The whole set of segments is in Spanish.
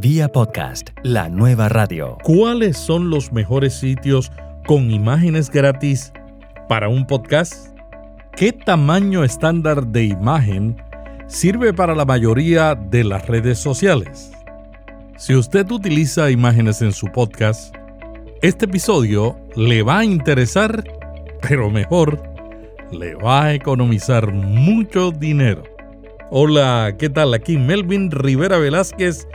Vía podcast, la nueva radio. ¿Cuáles son los mejores sitios con imágenes gratis para un podcast? ¿Qué tamaño estándar de imagen sirve para la mayoría de las redes sociales? Si usted utiliza imágenes en su podcast, este episodio le va a interesar, pero mejor, le va a economizar mucho dinero. Hola, ¿qué tal? Aquí Melvin Rivera Velázquez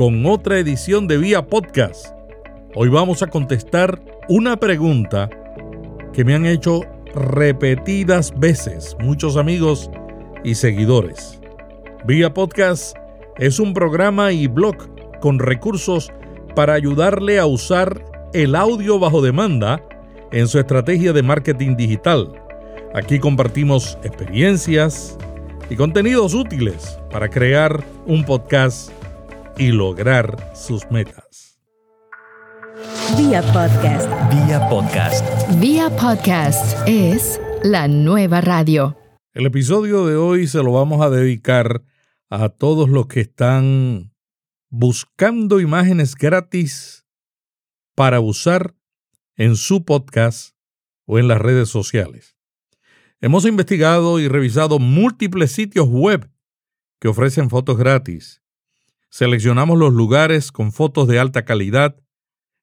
con otra edición de Vía Podcast. Hoy vamos a contestar una pregunta que me han hecho repetidas veces muchos amigos y seguidores. Vía Podcast es un programa y blog con recursos para ayudarle a usar el audio bajo demanda en su estrategia de marketing digital. Aquí compartimos experiencias y contenidos útiles para crear un podcast y lograr sus metas. Vía podcast. Vía podcast. Vía podcast es la nueva radio. El episodio de hoy se lo vamos a dedicar a todos los que están buscando imágenes gratis para usar en su podcast o en las redes sociales. Hemos investigado y revisado múltiples sitios web que ofrecen fotos gratis Seleccionamos los lugares con fotos de alta calidad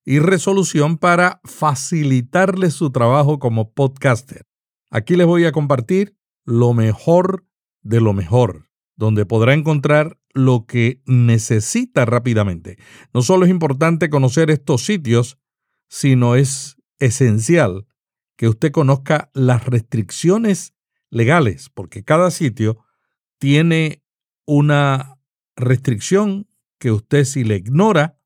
y resolución para facilitarles su trabajo como podcaster. Aquí les voy a compartir lo mejor de lo mejor, donde podrá encontrar lo que necesita rápidamente. No solo es importante conocer estos sitios, sino es esencial que usted conozca las restricciones legales, porque cada sitio tiene una restricción que usted si le ignora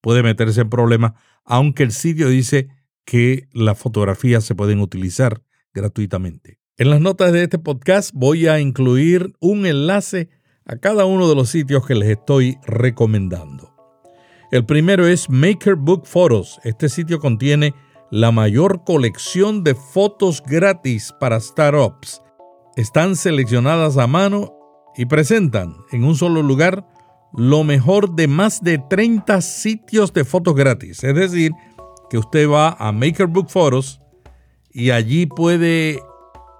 puede meterse en problemas, aunque el sitio dice que las fotografías se pueden utilizar gratuitamente. En las notas de este podcast voy a incluir un enlace a cada uno de los sitios que les estoy recomendando. El primero es Maker Book Photos. Este sitio contiene la mayor colección de fotos gratis para startups. Están seleccionadas a mano y presentan en un solo lugar lo mejor de más de 30 sitios de fotos gratis. Es decir, que usted va a MakerBook Photos y allí puede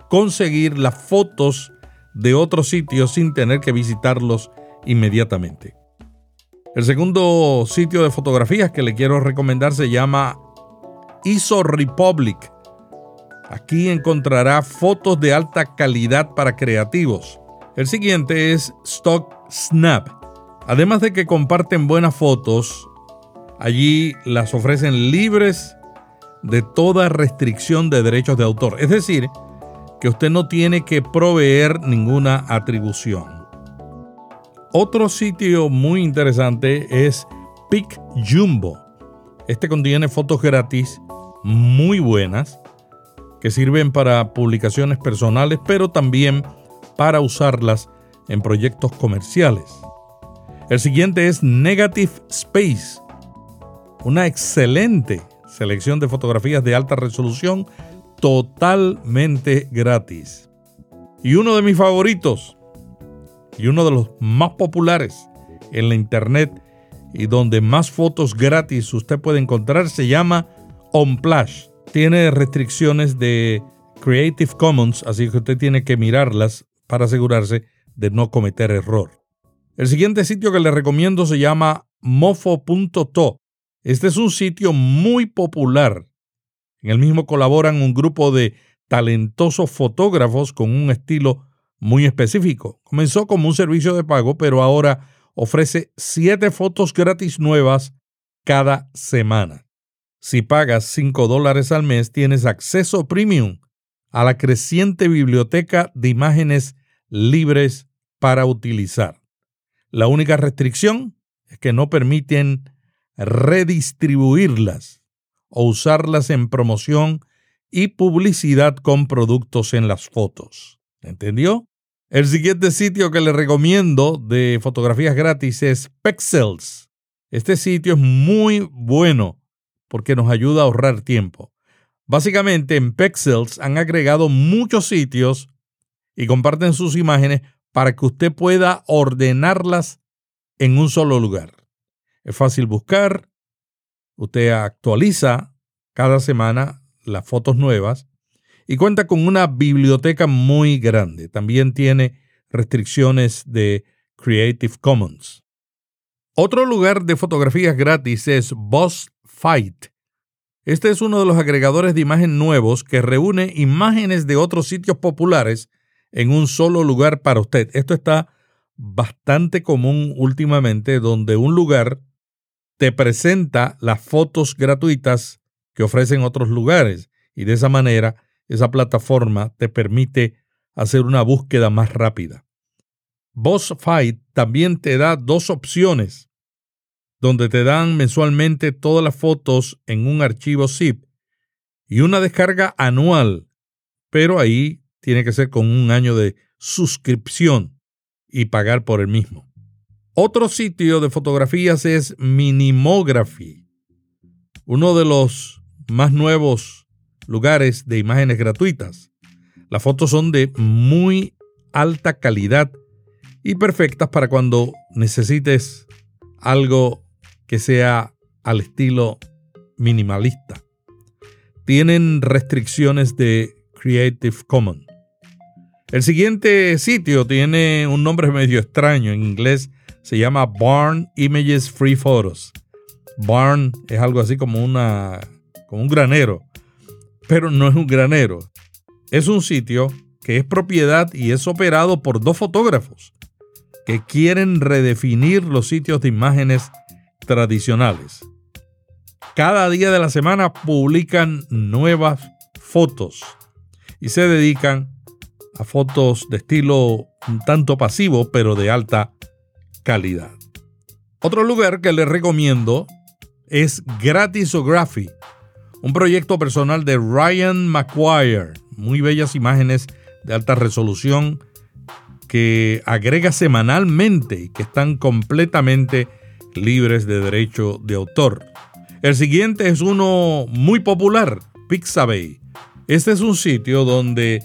conseguir las fotos de otros sitios sin tener que visitarlos inmediatamente. El segundo sitio de fotografías que le quiero recomendar se llama ISO Republic. Aquí encontrará fotos de alta calidad para creativos. El siguiente es Stock Snap. Además de que comparten buenas fotos, allí las ofrecen libres de toda restricción de derechos de autor. Es decir, que usted no tiene que proveer ninguna atribución. Otro sitio muy interesante es Pic Jumbo. Este contiene fotos gratis muy buenas que sirven para publicaciones personales, pero también para usarlas en proyectos comerciales. El siguiente es Negative Space, una excelente selección de fotografías de alta resolución totalmente gratis. Y uno de mis favoritos, y uno de los más populares en la internet y donde más fotos gratis usted puede encontrar, se llama OnPlash. Tiene restricciones de Creative Commons, así que usted tiene que mirarlas para asegurarse de no cometer error. El siguiente sitio que le recomiendo se llama mofo.to. Este es un sitio muy popular. En el mismo colaboran un grupo de talentosos fotógrafos con un estilo muy específico. Comenzó como un servicio de pago, pero ahora ofrece siete fotos gratis nuevas cada semana. Si pagas 5 dólares al mes, tienes acceso premium a la creciente biblioteca de imágenes libres para utilizar. La única restricción es que no permiten redistribuirlas o usarlas en promoción y publicidad con productos en las fotos. ¿Entendió? El siguiente sitio que le recomiendo de fotografías gratis es Pexels. Este sitio es muy bueno porque nos ayuda a ahorrar tiempo. Básicamente en Pexels han agregado muchos sitios y comparten sus imágenes para que usted pueda ordenarlas en un solo lugar. Es fácil buscar. Usted actualiza cada semana las fotos nuevas y cuenta con una biblioteca muy grande. También tiene restricciones de Creative Commons. Otro lugar de fotografías gratis es Boss Fight. Este es uno de los agregadores de imagen nuevos que reúne imágenes de otros sitios populares en un solo lugar para usted. Esto está bastante común últimamente, donde un lugar te presenta las fotos gratuitas que ofrecen otros lugares y de esa manera esa plataforma te permite hacer una búsqueda más rápida. Boss Fight también te da dos opciones, donde te dan mensualmente todas las fotos en un archivo zip y una descarga anual, pero ahí tiene que ser con un año de suscripción y pagar por el mismo. Otro sitio de fotografías es Minimography, uno de los más nuevos lugares de imágenes gratuitas. Las fotos son de muy alta calidad y perfectas para cuando necesites algo que sea al estilo minimalista. Tienen restricciones de Creative Commons. El siguiente sitio tiene un nombre medio extraño. En inglés se llama Barn Images Free Photos. Barn es algo así como, una, como un granero, pero no es un granero. Es un sitio que es propiedad y es operado por dos fotógrafos que quieren redefinir los sitios de imágenes tradicionales. Cada día de la semana publican nuevas fotos y se dedican a fotos de estilo un tanto pasivo pero de alta calidad. Otro lugar que les recomiendo es Gratisography, un proyecto personal de Ryan McGuire. Muy bellas imágenes de alta resolución que agrega semanalmente y que están completamente libres de derecho de autor. El siguiente es uno muy popular, Pixabay. Este es un sitio donde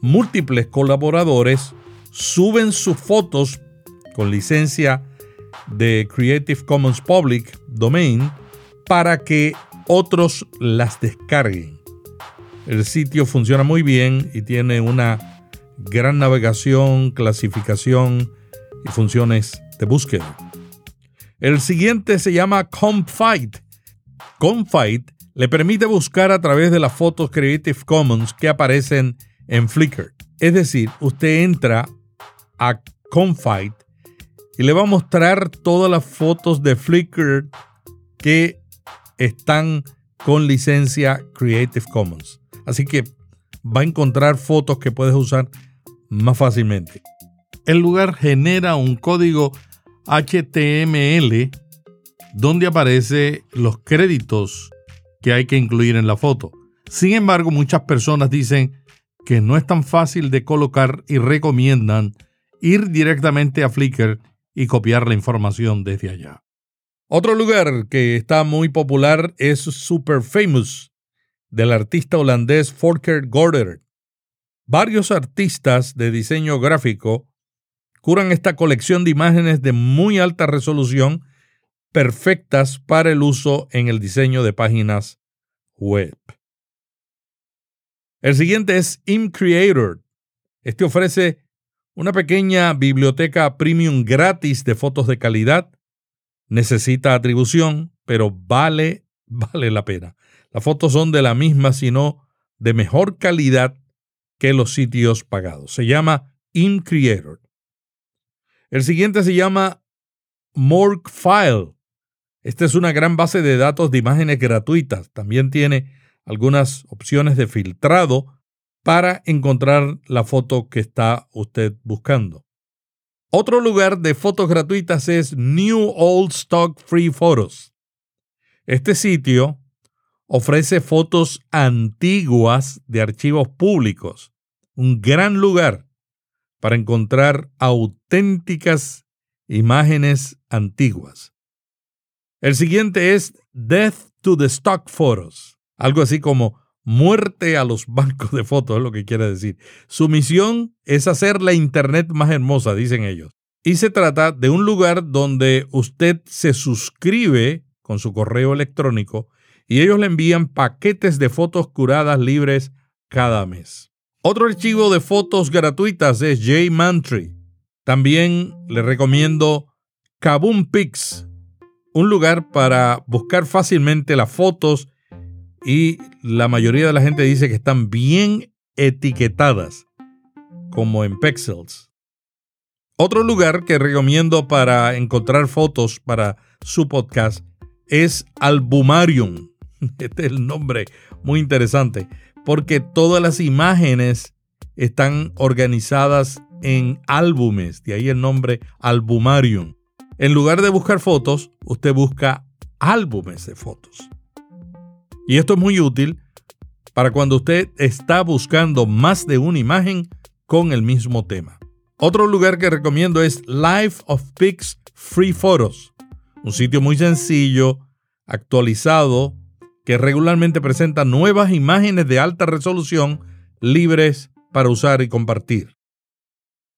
múltiples colaboradores suben sus fotos con licencia de Creative Commons Public Domain para que otros las descarguen. El sitio funciona muy bien y tiene una gran navegación, clasificación y funciones de búsqueda. El siguiente se llama Comfight. Comfight le permite buscar a través de las fotos Creative Commons que aparecen en Flickr. Es decir, usted entra a Comfight y le va a mostrar todas las fotos de Flickr que están con licencia Creative Commons. Así que va a encontrar fotos que puedes usar más fácilmente. El lugar genera un código HTML donde aparece los créditos que hay que incluir en la foto. Sin embargo, muchas personas dicen que no es tan fácil de colocar y recomiendan ir directamente a Flickr y copiar la información desde allá. Otro lugar que está muy popular es Super Famous, del artista holandés Volker Gorder. Varios artistas de diseño gráfico curan esta colección de imágenes de muy alta resolución perfectas para el uso en el diseño de páginas web. El siguiente es ImCreator. Este ofrece una pequeña biblioteca premium gratis de fotos de calidad. Necesita atribución, pero vale, vale la pena. Las fotos son de la misma, sino de mejor calidad que los sitios pagados. Se llama InCreator. El siguiente se llama Morgfile. Esta es una gran base de datos de imágenes gratuitas. También tiene algunas opciones de filtrado para encontrar la foto que está usted buscando. Otro lugar de fotos gratuitas es New Old Stock Free Photos. Este sitio ofrece fotos antiguas de archivos públicos, un gran lugar para encontrar auténticas imágenes antiguas. El siguiente es Death to the Stock Photos, algo así como muerte a los bancos de fotos, es lo que quiere decir. Su misión es hacer la Internet más hermosa, dicen ellos. Y se trata de un lugar donde usted se suscribe con su correo electrónico y ellos le envían paquetes de fotos curadas libres cada mes. Otro archivo de fotos gratuitas es JMantry. También le recomiendo Kaboom Pics, un lugar para buscar fácilmente las fotos y la mayoría de la gente dice que están bien etiquetadas, como en Pexels. Otro lugar que recomiendo para encontrar fotos para su podcast es Albumarium. Este es el nombre muy interesante, porque todas las imágenes están organizadas en álbumes, de ahí el nombre Albumarium. En lugar de buscar fotos, usted busca álbumes de fotos. Y esto es muy útil para cuando usted está buscando más de una imagen con el mismo tema. Otro lugar que recomiendo es Life of Pics Free Photos, un sitio muy sencillo, actualizado, que regularmente presenta nuevas imágenes de alta resolución libres para usar y compartir.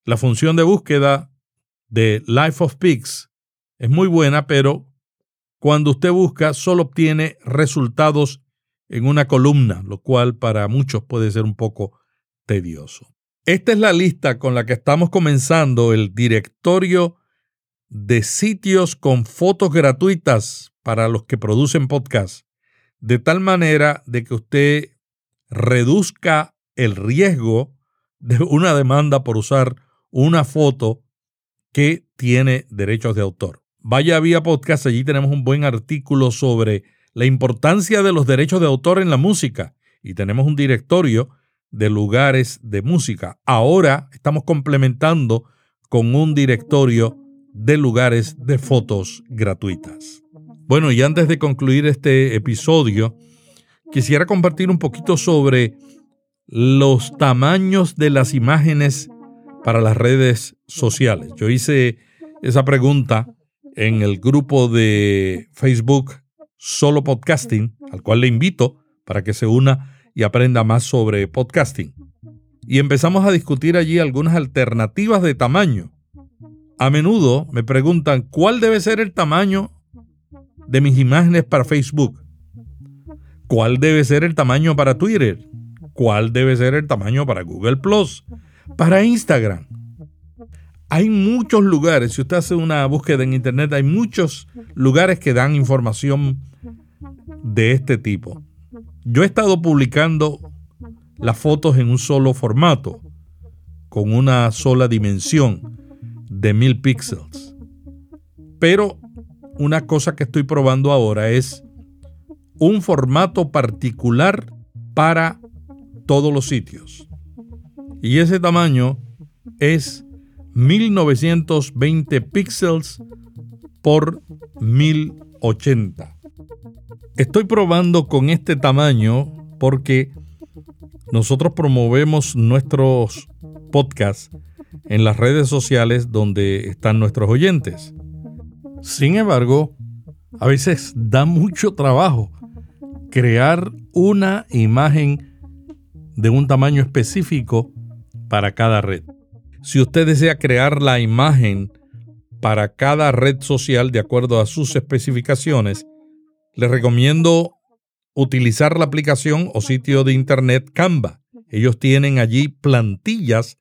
La función de búsqueda de Life of Pics es muy buena, pero cuando usted busca solo obtiene resultados en una columna, lo cual para muchos puede ser un poco tedioso. Esta es la lista con la que estamos comenzando el directorio de sitios con fotos gratuitas para los que producen podcast, de tal manera de que usted reduzca el riesgo de una demanda por usar una foto que tiene derechos de autor. Vaya vía podcast, allí tenemos un buen artículo sobre la importancia de los derechos de autor en la música y tenemos un directorio de lugares de música. Ahora estamos complementando con un directorio de lugares de fotos gratuitas. Bueno, y antes de concluir este episodio, quisiera compartir un poquito sobre los tamaños de las imágenes para las redes sociales. Yo hice esa pregunta en el grupo de Facebook Solo Podcasting, al cual le invito para que se una y aprenda más sobre podcasting. Y empezamos a discutir allí algunas alternativas de tamaño. A menudo me preguntan cuál debe ser el tamaño de mis imágenes para Facebook. ¿Cuál debe ser el tamaño para Twitter? ¿Cuál debe ser el tamaño para Google Plus? Para Instagram. Hay muchos lugares, si usted hace una búsqueda en Internet, hay muchos lugares que dan información de este tipo. Yo he estado publicando las fotos en un solo formato, con una sola dimensión de mil píxeles. Pero una cosa que estoy probando ahora es un formato particular para todos los sitios. Y ese tamaño es 1920 píxeles por 1080. Estoy probando con este tamaño porque nosotros promovemos nuestros podcasts en las redes sociales donde están nuestros oyentes. Sin embargo, a veces da mucho trabajo crear una imagen de un tamaño específico para cada red. Si usted desea crear la imagen para cada red social de acuerdo a sus especificaciones, le recomiendo utilizar la aplicación o sitio de internet Canva. Ellos tienen allí plantillas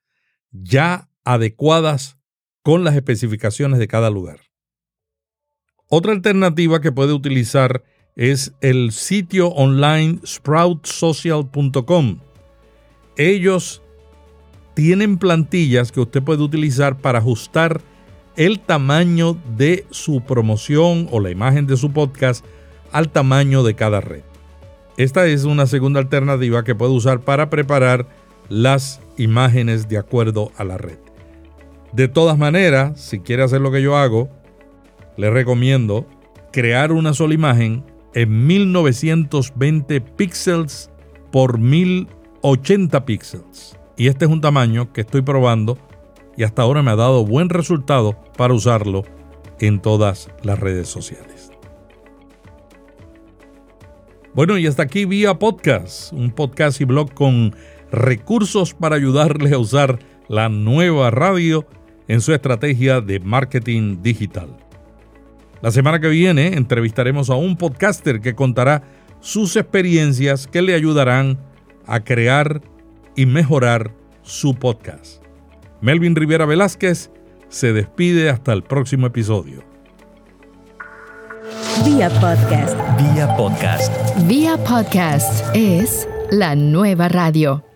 ya adecuadas con las especificaciones de cada lugar. Otra alternativa que puede utilizar es el sitio online sproutsocial.com. Ellos tienen plantillas que usted puede utilizar para ajustar el tamaño de su promoción o la imagen de su podcast al tamaño de cada red. Esta es una segunda alternativa que puede usar para preparar las imágenes de acuerdo a la red. De todas maneras, si quiere hacer lo que yo hago, le recomiendo crear una sola imagen en 1920 píxeles por 1080 píxeles y este es un tamaño que estoy probando y hasta ahora me ha dado buen resultado para usarlo en todas las redes sociales. Bueno, y hasta aquí vía podcast, un podcast y blog con recursos para ayudarles a usar la nueva radio en su estrategia de marketing digital. La semana que viene entrevistaremos a un podcaster que contará sus experiencias que le ayudarán a crear y mejorar su podcast. Melvin Rivera Velázquez se despide hasta el próximo episodio. Vía podcast. Vía podcast. Vía podcast es la nueva radio.